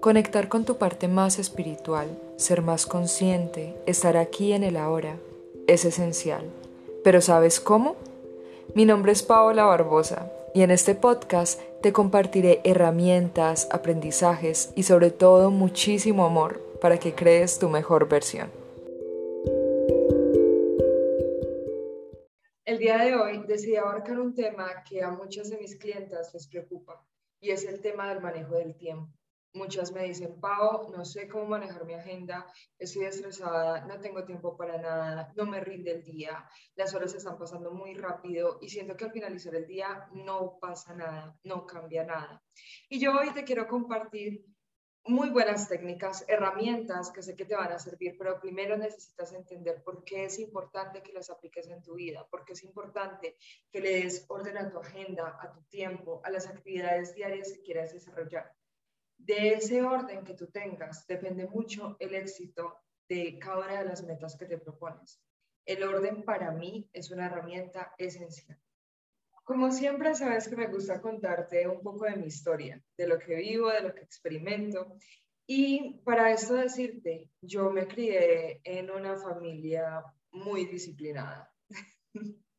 Conectar con tu parte más espiritual, ser más consciente, estar aquí en el ahora, es esencial. ¿Pero sabes cómo? Mi nombre es Paola Barbosa y en este podcast te compartiré herramientas, aprendizajes y sobre todo muchísimo amor para que crees tu mejor versión. El día de hoy decidí abarcar un tema que a muchas de mis clientas les preocupa y es el tema del manejo del tiempo. Muchas me dicen, Pau, no sé cómo manejar mi agenda, estoy estresada, no tengo tiempo para nada, no me rinde el día, las horas están pasando muy rápido y siento que al finalizar el día no pasa nada, no cambia nada. Y yo hoy te quiero compartir muy buenas técnicas, herramientas que sé que te van a servir, pero primero necesitas entender por qué es importante que las apliques en tu vida, por qué es importante que le des orden a tu agenda, a tu tiempo, a las actividades diarias que quieras desarrollar de ese orden que tú tengas depende mucho el éxito de cada una de las metas que te propones. El orden para mí es una herramienta esencial. Como siempre, sabes que me gusta contarte un poco de mi historia, de lo que vivo, de lo que experimento. Y para esto decirte, yo me crié en una familia muy disciplinada.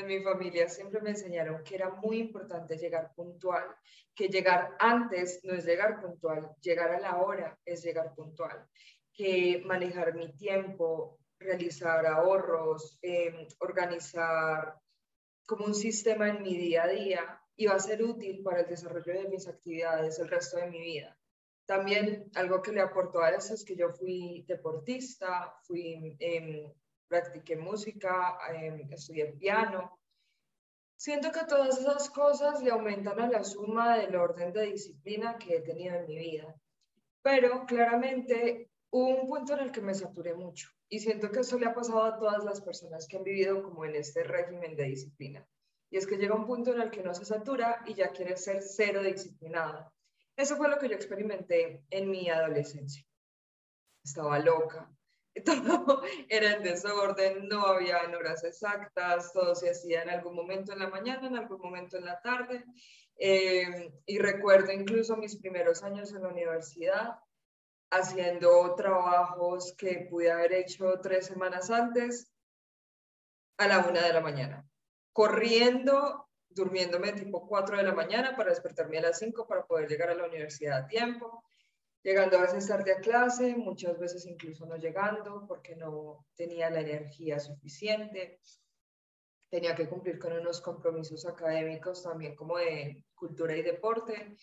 en mi familia siempre me enseñaron que era muy importante llegar puntual, que llegar antes no es llegar puntual, llegar a la hora es llegar puntual, que manejar mi tiempo, realizar ahorros, em, organizar como un sistema en mi día a día iba a ser útil para el desarrollo de mis actividades el resto de mi vida. También algo que le aportó a eso es que yo fui deportista, fui em, practiqué música, eh, estudié piano. Siento que todas esas cosas le aumentan a la suma del orden de disciplina que he tenido en mi vida. Pero claramente hubo un punto en el que me saturé mucho y siento que eso le ha pasado a todas las personas que han vivido como en este régimen de disciplina. Y es que llega un punto en el que no se satura y ya quiere ser cero disciplinada. Eso fue lo que yo experimenté en mi adolescencia. Estaba loca, todo era en desorden, no había horas exactas, todo se hacía en algún momento en la mañana, en algún momento en la tarde. Eh, y recuerdo incluso mis primeros años en la universidad haciendo trabajos que pude haber hecho tres semanas antes a la una de la mañana, corriendo, durmiéndome tipo cuatro de la mañana para despertarme a las cinco para poder llegar a la universidad a tiempo llegando a veces tarde a clase, muchas veces incluso no llegando porque no tenía la energía suficiente. Tenía que cumplir con unos compromisos académicos también como de cultura y deporte.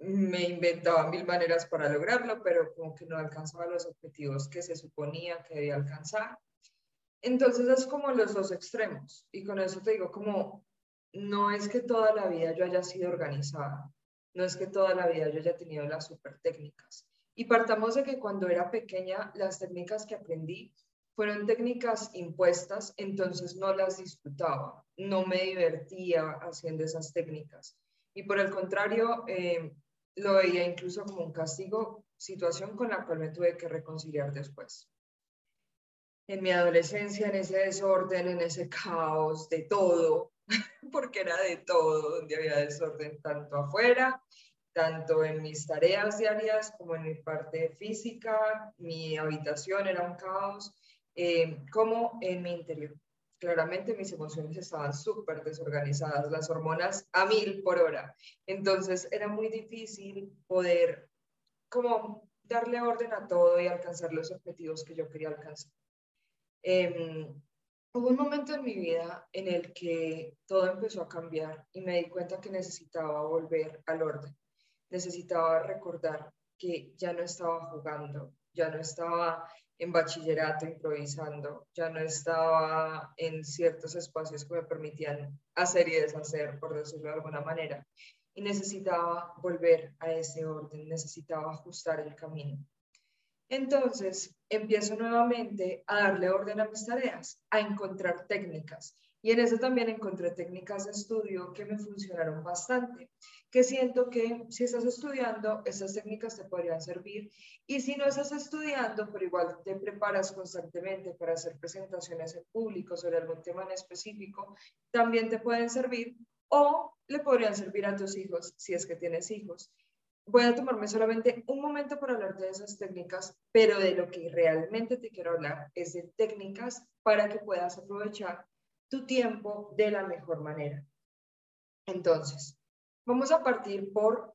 Me inventaba mil maneras para lograrlo, pero como que no alcanzaba los objetivos que se suponía que debía alcanzar. Entonces es como los dos extremos. Y con eso te digo como, no es que toda la vida yo haya sido organizada, no es que toda la vida yo haya tenido las super técnicas. Y partamos de que cuando era pequeña, las técnicas que aprendí fueron técnicas impuestas, entonces no las disfrutaba, no me divertía haciendo esas técnicas. Y por el contrario, eh, lo veía incluso como un castigo, situación con la cual me tuve que reconciliar después. En mi adolescencia, en ese desorden, en ese caos de todo, porque era de todo, donde había desorden tanto afuera, tanto en mis tareas diarias como en mi parte física, mi habitación era un caos, eh, como en mi interior. Claramente mis emociones estaban súper desorganizadas, las hormonas a mil por hora. Entonces era muy difícil poder como darle orden a todo y alcanzar los objetivos que yo quería alcanzar. Eh, Hubo un momento en mi vida en el que todo empezó a cambiar y me di cuenta que necesitaba volver al orden. Necesitaba recordar que ya no estaba jugando, ya no estaba en bachillerato improvisando, ya no estaba en ciertos espacios que me permitían hacer y deshacer, por decirlo de alguna manera. Y necesitaba volver a ese orden, necesitaba ajustar el camino. Entonces, empiezo nuevamente a darle orden a mis tareas, a encontrar técnicas. Y en eso también encontré técnicas de estudio que me funcionaron bastante, que siento que si estás estudiando, esas técnicas te podrían servir. Y si no estás estudiando, pero igual te preparas constantemente para hacer presentaciones en público sobre algún tema en específico, también te pueden servir o le podrían servir a tus hijos si es que tienes hijos. Voy a tomarme solamente un momento para hablar de esas técnicas, pero de lo que realmente te quiero hablar es de técnicas para que puedas aprovechar tu tiempo de la mejor manera. Entonces, vamos a partir por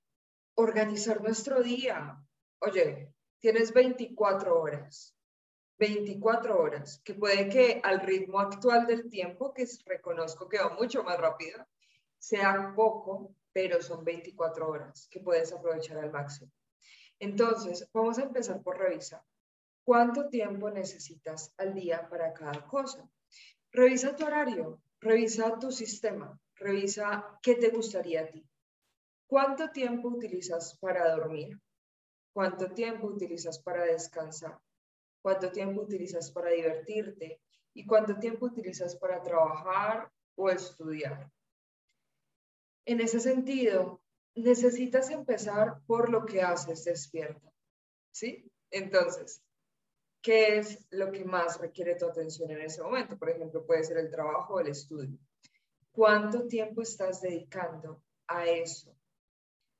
organizar nuestro día. Oye, tienes 24 horas. 24 horas, que puede que al ritmo actual del tiempo, que reconozco que va mucho más rápido, sea poco, pero son 24 horas que puedes aprovechar al máximo. Entonces, vamos a empezar por revisar. ¿Cuánto tiempo necesitas al día para cada cosa? Revisa tu horario, revisa tu sistema, revisa qué te gustaría a ti. ¿Cuánto tiempo utilizas para dormir? ¿Cuánto tiempo utilizas para descansar? ¿Cuánto tiempo utilizas para divertirte? ¿Y cuánto tiempo utilizas para trabajar o estudiar? En ese sentido, necesitas empezar por lo que haces despierta. ¿Sí? Entonces, ¿qué es lo que más requiere tu atención en ese momento? Por ejemplo, puede ser el trabajo o el estudio. ¿Cuánto tiempo estás dedicando a eso?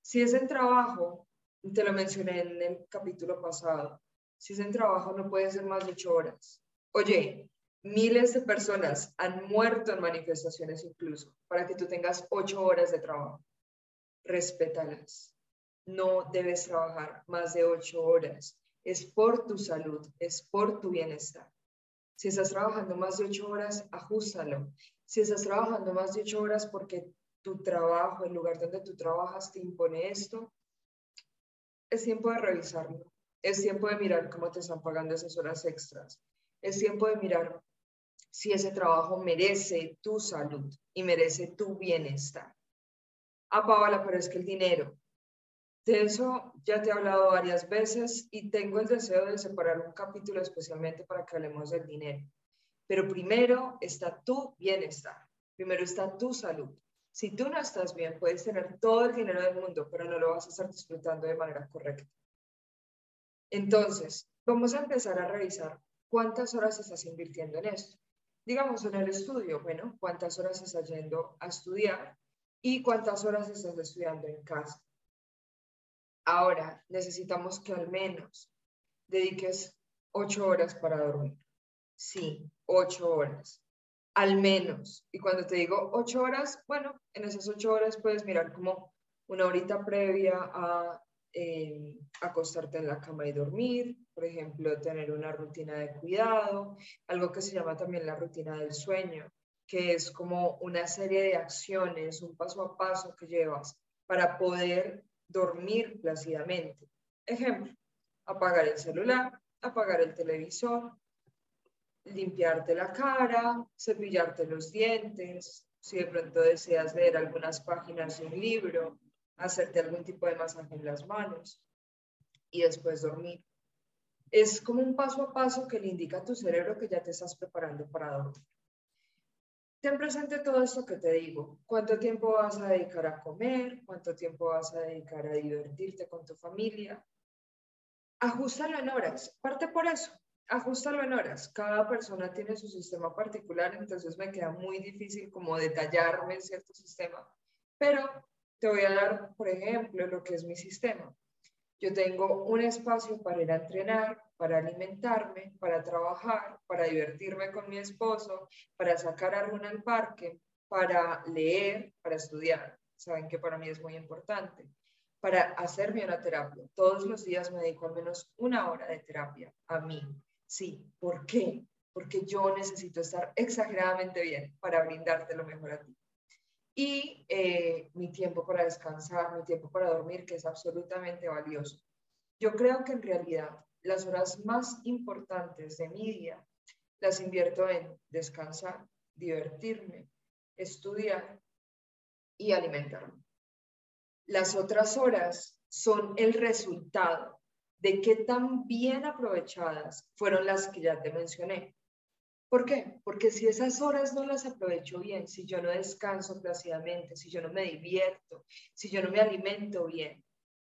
Si es el trabajo, te lo mencioné en el capítulo pasado, si es en trabajo no puede ser más de ocho horas. Oye, miles de personas han muerto en manifestaciones incluso para que tú tengas ocho horas de trabajo. Respétalas. No debes trabajar más de ocho horas. Es por tu salud, es por tu bienestar. Si estás trabajando más de ocho horas, ajustalo. Si estás trabajando más de ocho horas porque tu trabajo, el lugar donde tú trabajas te impone esto, es tiempo de revisarlo. Es tiempo de mirar cómo te están pagando esas horas extras. Es tiempo de mirar si ese trabajo merece tu salud y merece tu bienestar. Ah, Paola, pero es que el dinero. De eso ya te he hablado varias veces y tengo el deseo de separar un capítulo especialmente para que hablemos del dinero. Pero primero está tu bienestar, primero está tu salud. Si tú no estás bien, puedes tener todo el dinero del mundo, pero no lo vas a estar disfrutando de manera correcta. Entonces, vamos a empezar a revisar cuántas horas estás invirtiendo en esto. Digamos en el estudio, bueno, cuántas horas estás yendo a estudiar y cuántas horas estás estudiando en casa. Ahora, necesitamos que al menos dediques ocho horas para dormir. Sí, ocho horas. Al menos. Y cuando te digo ocho horas, bueno, en esas ocho horas puedes mirar como una horita previa a eh, acostarte en la cama y dormir, por ejemplo, tener una rutina de cuidado, algo que se llama también la rutina del sueño, que es como una serie de acciones, un paso a paso que llevas para poder dormir plácidamente. Ejemplo, apagar el celular, apagar el televisor, limpiarte la cara, cepillarte los dientes, si de pronto deseas leer algunas páginas de un libro, hacerte algún tipo de masaje en las manos y después dormir. Es como un paso a paso que le indica a tu cerebro que ya te estás preparando para dormir. Ten presente todo esto que te digo. ¿Cuánto tiempo vas a dedicar a comer? ¿Cuánto tiempo vas a dedicar a divertirte con tu familia? Ajustalo en horas. Parte por eso. Ajustalo en horas. Cada persona tiene su sistema particular, entonces me queda muy difícil como detallarme en cierto sistema. Pero te voy a dar, por ejemplo, lo que es mi sistema. Yo tengo un espacio para ir a entrenar, para alimentarme, para trabajar, para divertirme con mi esposo, para sacar a Runa al parque, para leer, para estudiar. Saben que para mí es muy importante. Para hacerme una terapia. Todos los días me dedico al menos una hora de terapia a mí. Sí, ¿por qué? Porque yo necesito estar exageradamente bien para brindarte lo mejor a ti y eh, mi tiempo para descansar, mi tiempo para dormir, que es absolutamente valioso. Yo creo que en realidad las horas más importantes de mi día las invierto en descansar, divertirme, estudiar y alimentarme. Las otras horas son el resultado de qué tan bien aprovechadas fueron las que ya te mencioné. ¿Por qué? Porque si esas horas no las aprovecho bien, si yo no descanso plácidamente, si yo no me divierto, si yo no me alimento bien,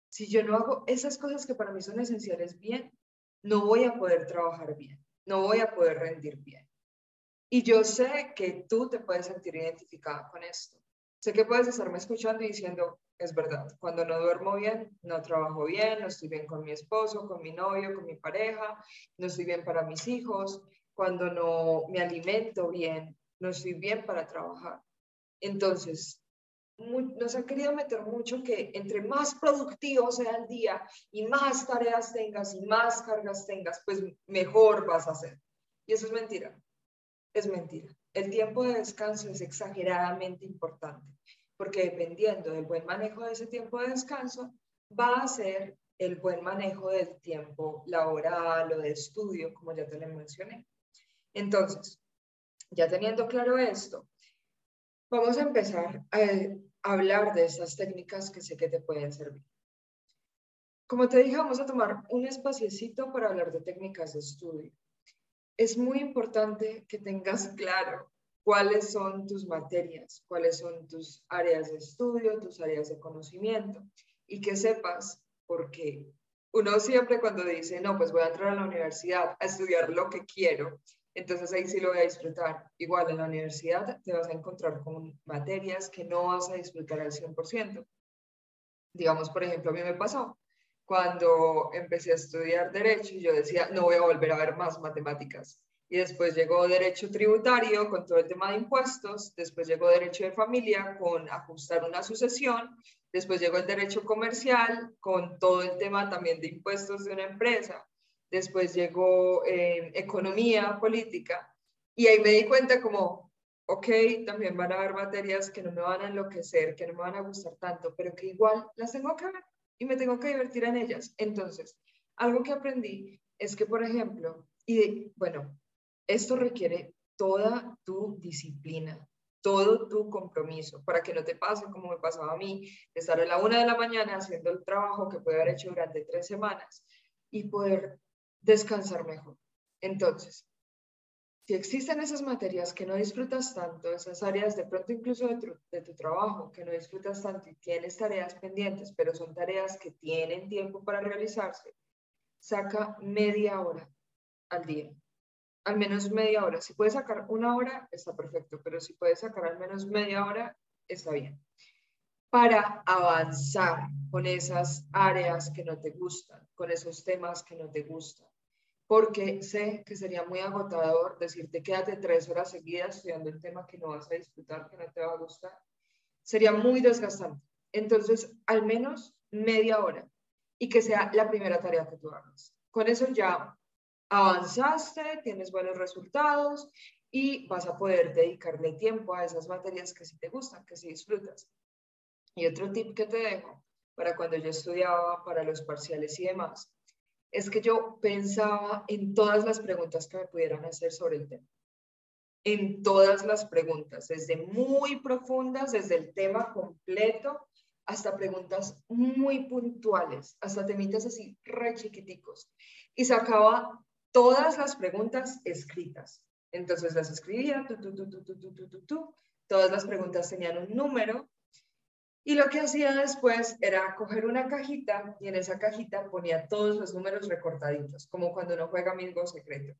si yo no hago esas cosas que para mí son esenciales bien, no voy a poder trabajar bien, no voy a poder rendir bien. Y yo sé que tú te puedes sentir identificada con esto. Sé que puedes estarme escuchando y diciendo, es verdad. Cuando no duermo bien, no trabajo bien, no estoy bien con mi esposo, con mi novio, con mi pareja, no estoy bien para mis hijos. Cuando no me alimento bien, no estoy bien para trabajar. Entonces, nos han querido meter mucho que entre más productivo sea el día y más tareas tengas y más cargas tengas, pues mejor vas a hacer. Y eso es mentira. Es mentira. El tiempo de descanso es exageradamente importante porque dependiendo del buen manejo de ese tiempo de descanso, va a ser el buen manejo del tiempo laboral o de estudio, como ya te lo mencioné. Entonces, ya teniendo claro esto, vamos a empezar a hablar de esas técnicas que sé que te pueden servir. Como te dije, vamos a tomar un espaciecito para hablar de técnicas de estudio. Es muy importante que tengas claro cuáles son tus materias, cuáles son tus áreas de estudio, tus áreas de conocimiento y que sepas, porque uno siempre cuando dice, no, pues voy a entrar a la universidad a estudiar lo que quiero, entonces ahí sí lo voy a disfrutar. Igual en la universidad te vas a encontrar con materias que no vas a disfrutar al 100%. Digamos, por ejemplo, a mí me pasó cuando empecé a estudiar derecho y yo decía, no voy a volver a ver más matemáticas y después llegó derecho tributario con todo el tema de impuestos, después llegó derecho de familia con ajustar una sucesión, después llegó el derecho comercial con todo el tema también de impuestos de una empresa, después llegó eh, economía política y ahí me di cuenta como, ok, también van a haber materias que no me van a enloquecer, que no me van a gustar tanto, pero que igual las tengo que ver y me tengo que divertir en ellas. Entonces, algo que aprendí es que, por ejemplo, y bueno, esto requiere toda tu disciplina, todo tu compromiso, para que no te pase como me pasaba a mí, estar a la una de la mañana haciendo el trabajo que puede haber hecho durante tres semanas y poder descansar mejor. Entonces, si existen esas materias que no disfrutas tanto, esas áreas de pronto incluso de tu, de tu, trabajo que no disfrutas tanto y tienes tareas pendientes, pero son tareas que tienen tiempo para realizarse, saca media hora al día al menos media hora. Si puedes sacar una hora, está perfecto, pero si puedes sacar al menos media hora, está bien. Para avanzar con esas áreas que no te gustan, con esos temas que no te gustan. Porque sé que sería muy agotador decirte quédate tres horas seguidas estudiando el tema que no vas a disfrutar, que no te va a gustar. Sería muy desgastante. Entonces, al menos media hora y que sea la primera tarea que tú hagas. Con eso ya avanzaste, tienes buenos resultados y vas a poder dedicarle tiempo a esas materias que sí te gustan, que sí disfrutas. Y otro tip que te dejo para cuando yo estudiaba, para los parciales y demás, es que yo pensaba en todas las preguntas que me pudieran hacer sobre el tema. En todas las preguntas, desde muy profundas, desde el tema completo, hasta preguntas muy puntuales, hasta temitas así re chiquiticos. Y sacaba todas las preguntas escritas. Entonces las escribía, todas las preguntas tenían un número y lo que hacía después era coger una cajita y en esa cajita ponía todos los números recortaditos, como cuando uno juega Amigo Secreto.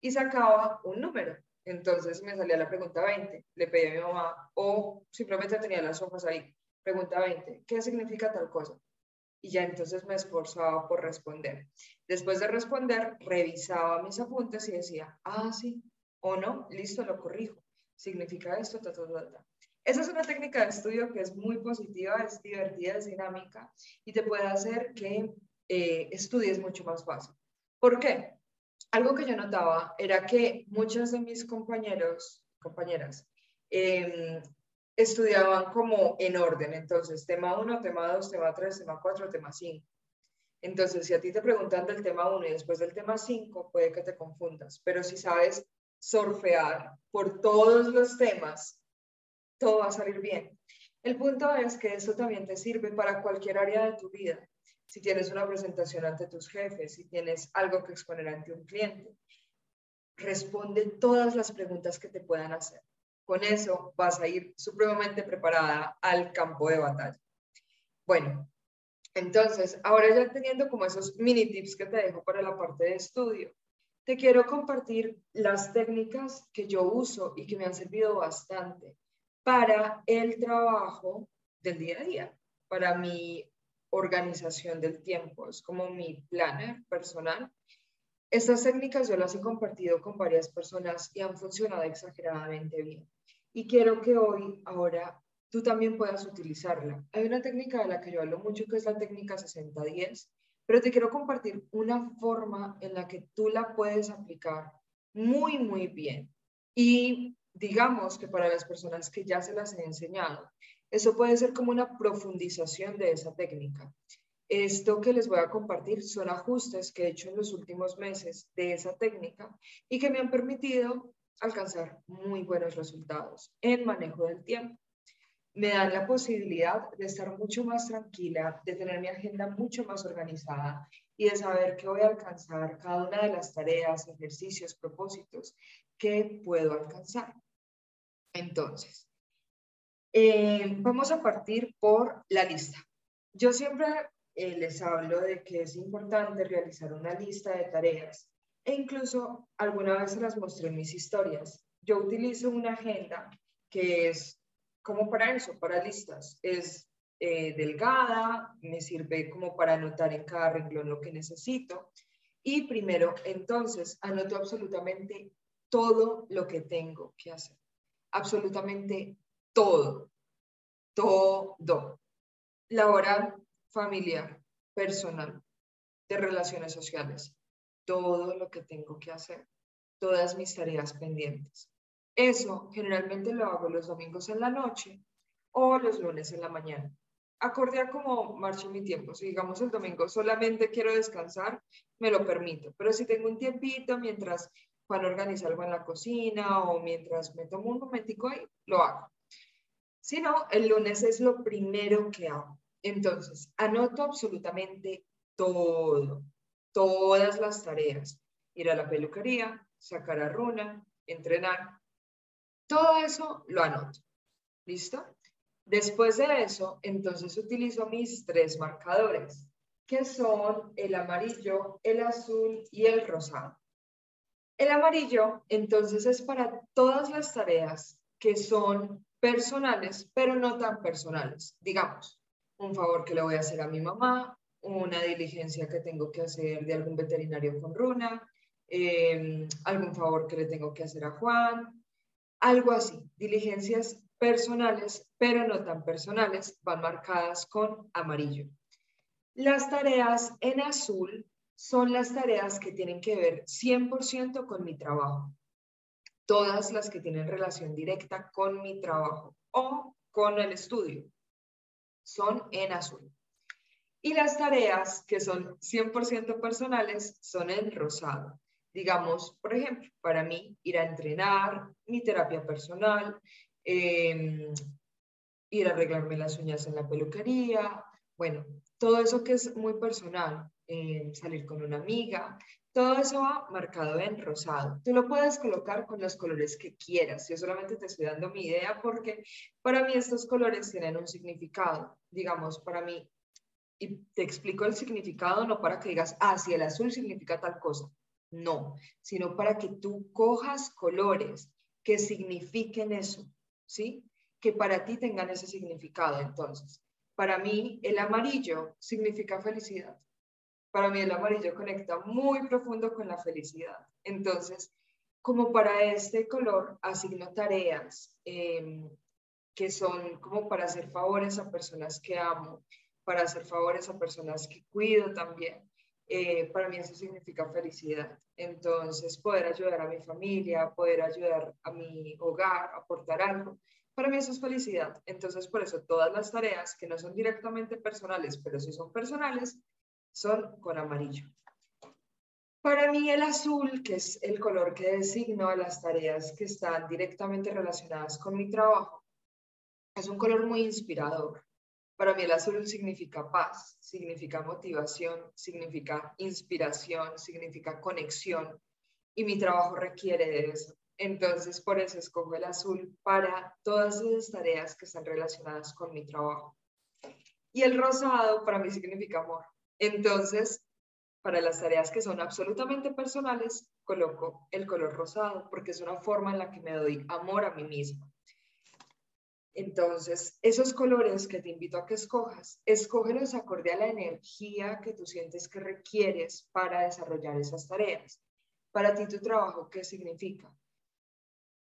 Y sacaba un número. Entonces me salía la pregunta 20, le pedí a mi mamá, o simplemente tenía las hojas ahí. Pregunta 20, ¿qué significa tal cosa? y ya entonces me esforzaba por responder. Después de responder, revisaba mis apuntes y decía, ah, sí, o no, listo, lo corrijo. Significa esto, ta, ta, ta. Esa es una técnica de estudio que es muy positiva, es divertida, es dinámica y te puede hacer que eh, estudies mucho más fácil. ¿Por qué? Algo que yo notaba era que muchos de mis compañeros, compañeras, eh, estudiaban como en orden. Entonces, tema 1, tema 2, tema 3, tema 4, tema 5. Entonces, si a ti te preguntan del tema 1 y después del tema 5, puede que te confundas. Pero si sabes surfear por todos los temas, todo va a salir bien. El punto es que eso también te sirve para cualquier área de tu vida. Si tienes una presentación ante tus jefes, si tienes algo que exponer ante un cliente, responde todas las preguntas que te puedan hacer. Con eso vas a ir supremamente preparada al campo de batalla. Bueno, entonces, ahora ya teniendo como esos mini tips que te dejo para la parte de estudio, te quiero compartir las técnicas que yo uso y que me han servido bastante para el trabajo del día a día, para mi organización del tiempo, es como mi planner personal. Estas técnicas yo las he compartido con varias personas y han funcionado exageradamente bien. Y quiero que hoy, ahora, tú también puedas utilizarla. Hay una técnica de la que yo hablo mucho que es la técnica 60-10, pero te quiero compartir una forma en la que tú la puedes aplicar muy, muy bien. Y digamos que para las personas que ya se las he enseñado, eso puede ser como una profundización de esa técnica. Esto que les voy a compartir son ajustes que he hecho en los últimos meses de esa técnica y que me han permitido alcanzar muy buenos resultados en manejo del tiempo. Me dan la posibilidad de estar mucho más tranquila, de tener mi agenda mucho más organizada y de saber que voy a alcanzar cada una de las tareas, ejercicios, propósitos que puedo alcanzar. Entonces, eh, vamos a partir por la lista. Yo siempre eh, les hablo de que es importante realizar una lista de tareas e incluso alguna vez las mostré en mis historias. Yo utilizo una agenda que es como para eso, para listas. Es eh, delgada, me sirve como para anotar en cada renglón lo que necesito. Y primero, entonces, anoto absolutamente todo lo que tengo que hacer. Absolutamente todo. Todo. Laboral, familiar, personal, de relaciones sociales. Todo lo que tengo que hacer. Todas mis tareas pendientes. Eso generalmente lo hago los domingos en la noche o los lunes en la mañana. Acorde a cómo marche mi tiempo. Si digamos el domingo solamente quiero descansar, me lo permito. Pero si tengo un tiempito mientras Juan organiza algo en la cocina o mientras me tomo un momentico ahí, lo hago. Si no, el lunes es lo primero que hago. Entonces, anoto absolutamente todo, todas las tareas. Ir a la peluquería, sacar a runa, entrenar. Todo eso lo anoto. ¿Listo? Después de eso, entonces utilizo mis tres marcadores, que son el amarillo, el azul y el rosado. El amarillo, entonces, es para todas las tareas que son personales, pero no tan personales. Digamos, un favor que le voy a hacer a mi mamá, una diligencia que tengo que hacer de algún veterinario con runa, em, algún favor que le tengo que hacer a Juan, algo así. Diligencias personales, pero no tan personales, van marcadas con amarillo. Las tareas en azul son las tareas que tienen que ver 100% con mi trabajo todas las que tienen relación directa con mi trabajo o con el estudio. Son en azul. Y las tareas que son 100% personales son en rosado. Digamos, por ejemplo, para mí, ir a entrenar, mi terapia personal, em, ir a arreglarme las uñas en la peluquería, bueno, todo eso que es muy personal, salir con una amiga, todo eso va marcado en rosado. Tú lo puedes colocar con los colores que quieras. Yo solamente te estoy dando mi idea porque para mí estos colores tienen un significado. Digamos, para mí, y te explico el significado no para que digas, ah, si el azul significa tal cosa. No, sino para que tú cojas colores que signifiquen eso, ¿sí? Que para ti tengan ese significado. Entonces, para mí el amarillo significa felicidad para mí el amarillo conecta muy profundo con la felicidad. Entonces, como para este color, asigno tareas em, que son como para hacer favores a personas que amo, para hacer favores a personas que cuido también. Eh, para mí eso significa felicidad. Entonces, poder ayudar a mi familia, poder ayudar a mi hogar, aportar algo, para mí eso es felicidad. Entonces, por eso todas las tareas que no son directamente personales, pero sí son personales, son con amarillo. Para mí el azul, que es el color que designo a las tareas que están directamente relacionadas con mi trabajo, es un color muy inspirador. Para mí el azul significa paz, significa motivación, significa inspiración, significa conexión y mi trabajo requiere de eso. Entonces, por eso escojo el azul para todas esas tareas que están relacionadas con mi trabajo. Y el rosado para mí significa amor. Entonces, para las tareas que son absolutamente personales, coloco el color rosado porque es una forma en la que me doy amor a mí misma. Entonces, esos colores que te invito a que escojas, escógelos acorde a la energía que tú sientes que requieres para desarrollar esas tareas. Para ti, tu trabajo, ¿qué significa?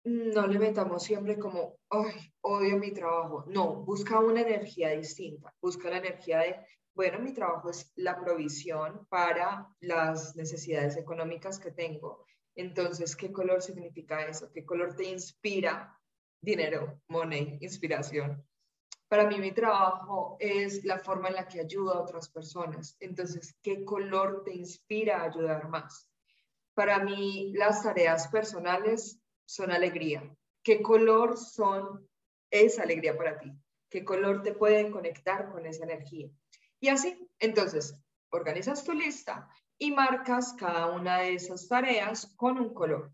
No le metamos siempre como, ay, odio mi trabajo. No, busca una energía distinta. Busca la energía de, bueno, mi trabajo es la provisión para las necesidades económicas que tengo. Entonces, ¿qué color significa eso? ¿Qué color te inspira dinero, money, inspiración. Para mí mi trabajo es la forma en la que ayudo a otras personas. Entonces, ¿qué color te inspira a ayudar más? Para mí las tareas personales son alegría. ¿Qué color son esa alegría para ti? ¿Qué color te puede conectar con esa energía? Y así, entonces, organizas tu lista y marcas cada una de esas tareas con un color.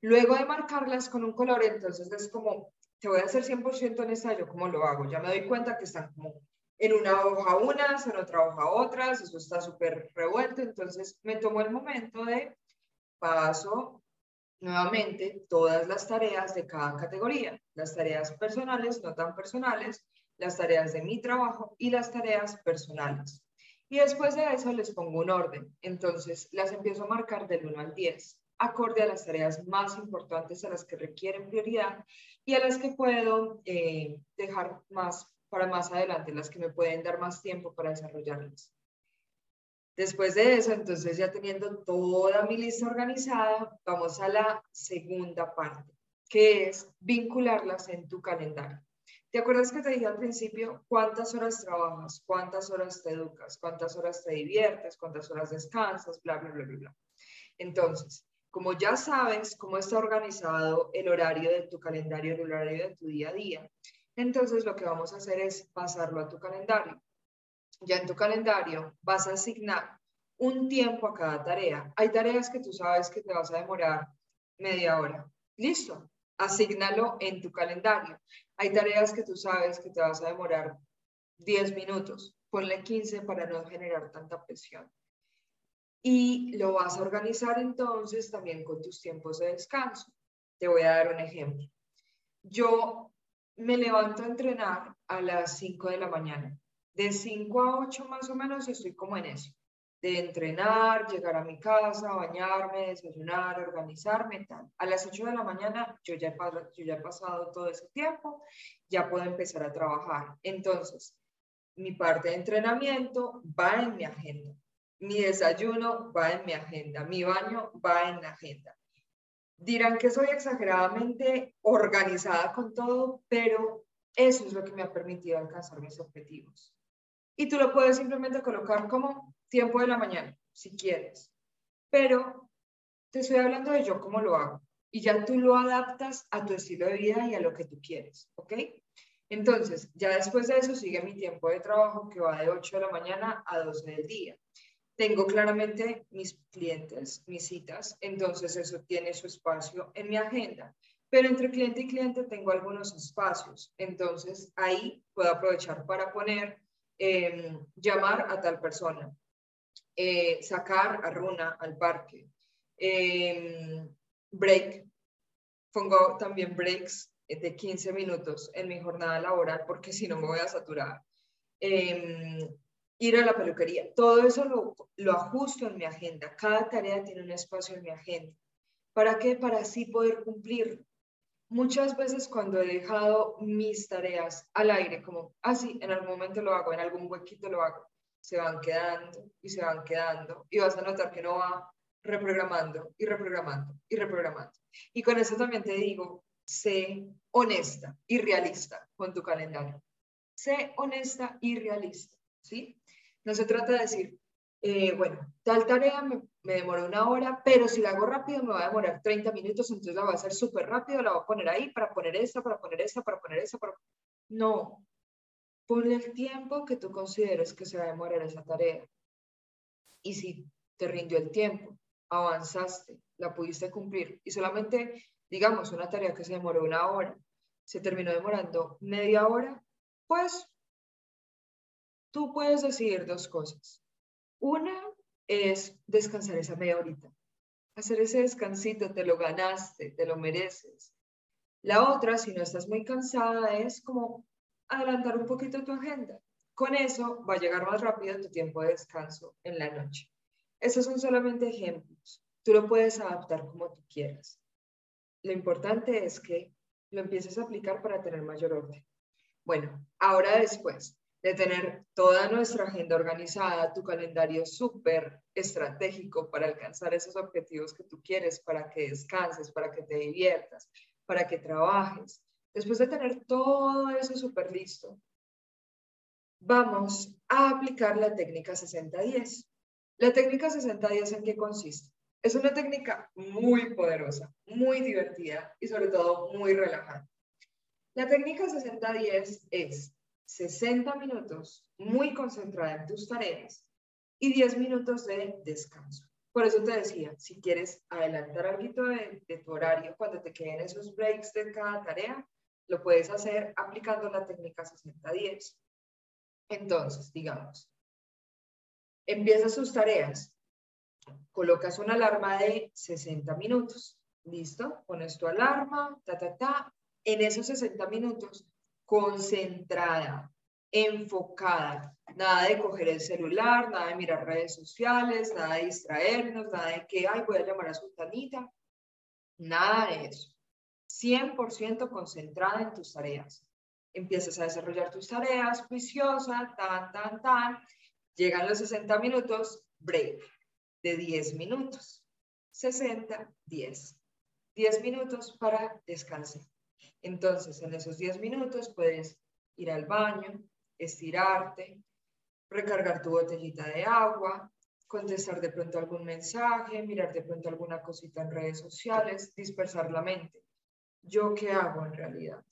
Luego de marcarlas con un color, entonces es como, te voy a hacer 100% honesta, yo cómo lo hago. Ya me doy cuenta que están como en una hoja unas, en otra hoja otras, eso está súper revuelto, entonces me tomo el momento de paso nuevamente todas las tareas de cada categoría, las tareas personales, no tan personales, las tareas de mi trabajo y las tareas personales. Y después de eso les pongo un orden, entonces las empiezo a marcar del 1 al 10 acorde a las tareas más importantes a las que requieren prioridad y a las que puedo eh, dejar más para más adelante, las que me pueden dar más tiempo para desarrollarlas. Después de eso, entonces ya teniendo toda mi lista organizada, vamos a la segunda parte, que es vincularlas en tu calendario. ¿Te acuerdas que te dije al principio cuántas horas trabajas, cuántas horas te educas, cuántas horas te diviertes, cuántas horas descansas, bla, bla, bla, bla, bla? Entonces, como ya sabes cómo está organizado el horario de tu calendario, el horario de tu día a día, entonces lo que vamos a hacer es pasarlo a tu calendario. Ya en tu calendario vas a asignar un tiempo a cada tarea. Hay tareas que tú sabes que te vas a demorar media hora. Listo, asígnalo en tu calendario. Hay tareas que tú sabes que te vas a demorar 10 minutos. Ponle 15 para no generar tanta presión y lo vas a organizar entonces también con tus tiempos de descanso. Te voy a dar un ejemplo. Yo me levanto a entrenar a las 5 de la mañana. De 5 a 8 más o menos estoy como en eso. De entrenar, llegar a mi casa, bañarme, desayunar, organizarme, tal. A las 8 de la mañana yo ya, yo ya he pasado todo ese tiempo, ya puedo empezar a trabajar. Entonces, mi parte de entrenamiento va en mi agenda mi desayuno va en mi agenda, mi baño va en la agenda. Dirán que soy exageradamente organizada con todo, pero eso es lo que me ha permitido alcanzar mis objetivos. Y tú lo puedes simplemente colocar como tiempo de la mañana, si quieres. Pero te estoy hablando de yo cómo lo hago. Y ya tú lo adaptas a tu estilo de vida y a lo que tú quieres, ¿ok? Entonces, ya después de eso sigue mi tiempo de trabajo que va de 8 de la mañana a 12 del día tengo claramente mis clientes, mis citas, entonces eso tiene su espacio en mi agenda. Pero entre cliente y cliente tengo algunos espacios, entonces ahí puedo aprovechar para poner, em, llamar a tal persona, eh, sacar a Runa al parque, em, break, pongo también breaks de 15 minutos en mi jornada laboral porque si no me voy a saturar. Em, ir a la peluquería. Todo eso lo, lo ajusto en mi agenda. Cada tarea tiene un espacio en mi agenda. ¿Para qué? Para así poder cumplir. Muchas veces cuando he dejado mis tareas al aire, como, así, ah, en algún momento lo hago, en algún huequito lo hago, se van quedando y se van quedando y vas a notar que no va reprogramando y reprogramando y reprogramando. Y con eso también te digo, sé honesta y realista con tu calendario. Sé honesta y realista, ¿sí? No se trata de decir, eh, bueno, tal tarea me, me demoró una hora, pero si la hago rápido me va a demorar 30 minutos, entonces la voy a hacer súper rápido, la voy a poner ahí para poner esta, para poner esta, para poner esta, para... No, ponle el tiempo que tú consideres que se va a demorar esa tarea. Y si te rindió el tiempo, avanzaste, la pudiste cumplir y solamente, digamos, una tarea que se demoró una hora, se terminó demorando media hora, pues tú puedes decidir dos cosas. Una es descansar esa media horita. Hacer ese descansito, te lo ganaste, te lo mereces. La otra, si no estás muy cansada, es como adelantar un poquito tu agenda. Con eso va a llegar más rápido tu tiempo de descanso en la noche. Estos son solamente ejemplos. Tú lo puedes adaptar como tú quieras. Lo importante es que lo empieces a aplicar para tener mayor orden. Bueno, ahora después de tener toda nuestra agenda organizada, tu calendario súper estratégico para alcanzar esos objetivos que tú quieres, para que descanses, para que te diviertas, para que trabajes. Después de tener todo eso súper listo, vamos a aplicar la técnica 60-10. La técnica 60-10 en qué consiste? Es una técnica muy poderosa, muy divertida y sobre todo muy relajante. La técnica 60-10 es 60 minutos muy concentrada en tus tareas y 10 minutos de descanso. Por eso te decía, si quieres adelantar algo de, tu horario cuando te queden esos breaks de cada tarea, lo puedes hacer aplicando la técnica 60-10. Entonces, digamos, empiezas tus tareas, colocas una alarma de 60 minutos, ¿listo? Pones tu alarma, ta, ta, ta. En esos 60 minutos, concentrada, enfocada, nada de coger el celular, nada de mirar redes sociales, nada de distraernos, nada de que, ay, voy a llamar a Sultanita, nada de eso. 100% concentrada en tus tareas empiezas a desarrollar tus tareas, juiciosa, tan, tan, tan. Llegan los 60 minutos, break de 10 minutos. 60, 10. 10 minutos para descansar. Entonces, en esos 10 minutos puedes ir al baño, estirarte, recargar tu botellita de agua, contestar de pronto algún mensaje, mirar de pronto alguna cosita en redes sociales, dispersar la mente. ¿Yo qué hago en realidad?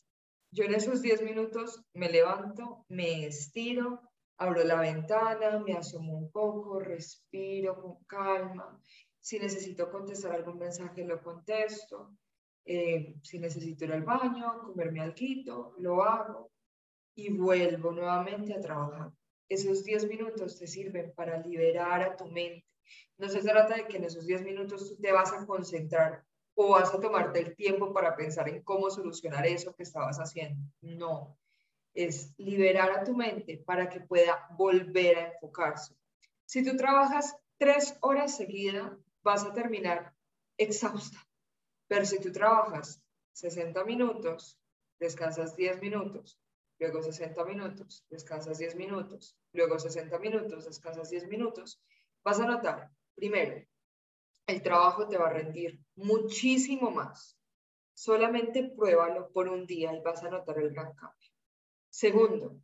Yo en esos 10 minutos me levanto, me estiro, abro la ventana, me asomo un poco, respiro con calma. Si necesito contestar algún mensaje, lo contesto. Eh, si necesito ir al baño, comerme algo, lo hago y vuelvo nuevamente a trabajar. Esos 10 minutos te sirven para liberar a tu mente. No se trata de que en esos 10 minutos tú te vas a concentrar o vas a tomarte el tiempo para pensar en cómo solucionar eso que estabas haciendo. No, es liberar a tu mente para que pueda volver a enfocarse. Si tú trabajas tres horas seguidas, vas a terminar exhausta. Pero si tú trabajas 60 minutos, descansas 10 minutos, luego 60 minutos, descansas 10 minutos, luego 60 minutos, descansas 10 minutos, vas a notar, primero, el trabajo te va a rendir muchísimo más. Solamente pruébalo por un día y vas a notar el gran cambio. Segundo,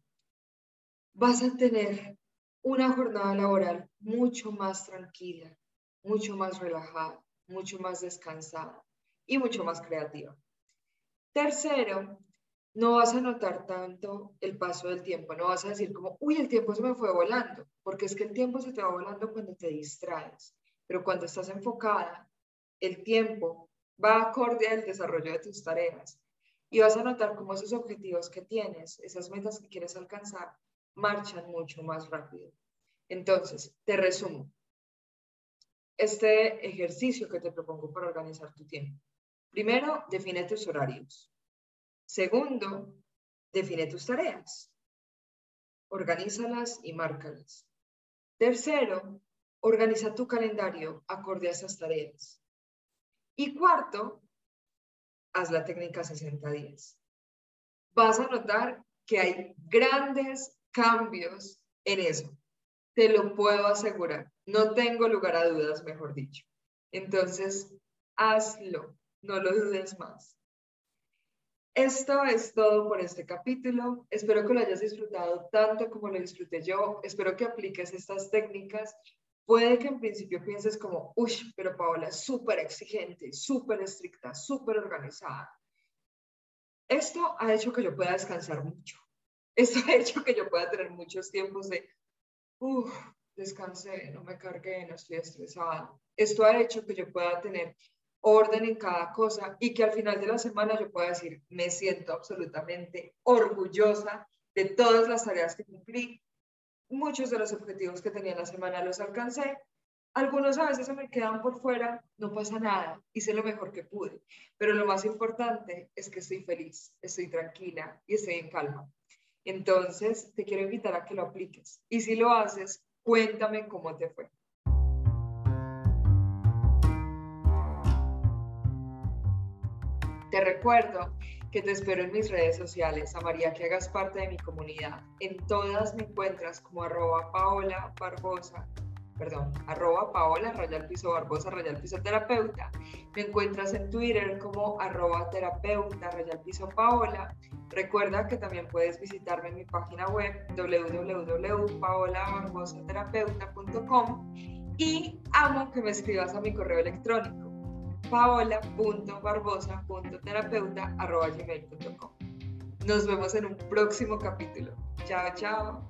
vas a tener una jornada laboral mucho más tranquila, mucho más relajada, mucho más descansada y mucho más creativa. Tercero, no vas a notar tanto el paso del tiempo, no vas a decir como, uy, el tiempo se me fue volando, porque es que el tiempo se te va volando cuando te distraes. Pero cuando estás enfocada, el tiempo va acorde al desarrollo de tus tareas y vas a notar cómo esos objetivos que tienes, esas metas que quieres alcanzar, marchan mucho más rápido. Entonces, te resumo. Este ejercicio que te propongo para organizar tu tiempo. Primero, define tus horarios. Segundo, define tus tareas. Organízalas y márcalas. Tercero, Organiza tu calendario acorde a esas tareas. Y cuarto, haz la técnica 60 días. Vas a notar que hay grandes cambios en eso. Te lo puedo asegurar. No tengo lugar a dudas, mejor dicho. Entonces, hazlo. No lo dudes más. Esto es todo por este capítulo. Espero que lo hayas disfrutado tanto como lo disfruté yo. Espero que apliques estas técnicas Puede que en principio pienses como, uy, pero Paola es súper exigente, súper estricta, súper organizada. Esto ha hecho que yo pueda descansar mucho. Esto ha hecho que yo pueda tener muchos tiempos de, uff, descansé, no me cargué, no estoy estresada. Esto ha hecho que yo pueda tener orden en cada cosa y que al final de la semana yo pueda decir, me siento absolutamente orgullosa de todas las tareas que cumplí, muchos de los objetivos que tenía la semana los alcancé Algunos a veces se me quedan por fuera, no pasa nada, hice lo mejor que pude, pero lo más importante es que estoy feliz, estoy tranquila y estoy en calma. Entonces, te quiero invitar a que lo apliques y si lo haces, cuéntame cómo te fue. Te recuerdo que te espero en mis redes sociales, a María que hagas parte de mi comunidad. En todas me encuentras como arroba paola barbosa perdón, arroba paola, rayal piso barbosa, rayal piso terapeuta. Me encuentras en Twitter como arroba terapeuta, rayal piso paola. Recuerda que también puedes visitarme en mi página web www.paolabarbosaterapeuta.com y amo que me escribas a mi correo electrónico paola.barbosa.terapeuta.gmail.com Nos vemos en un próximo capítulo. Chao, chao.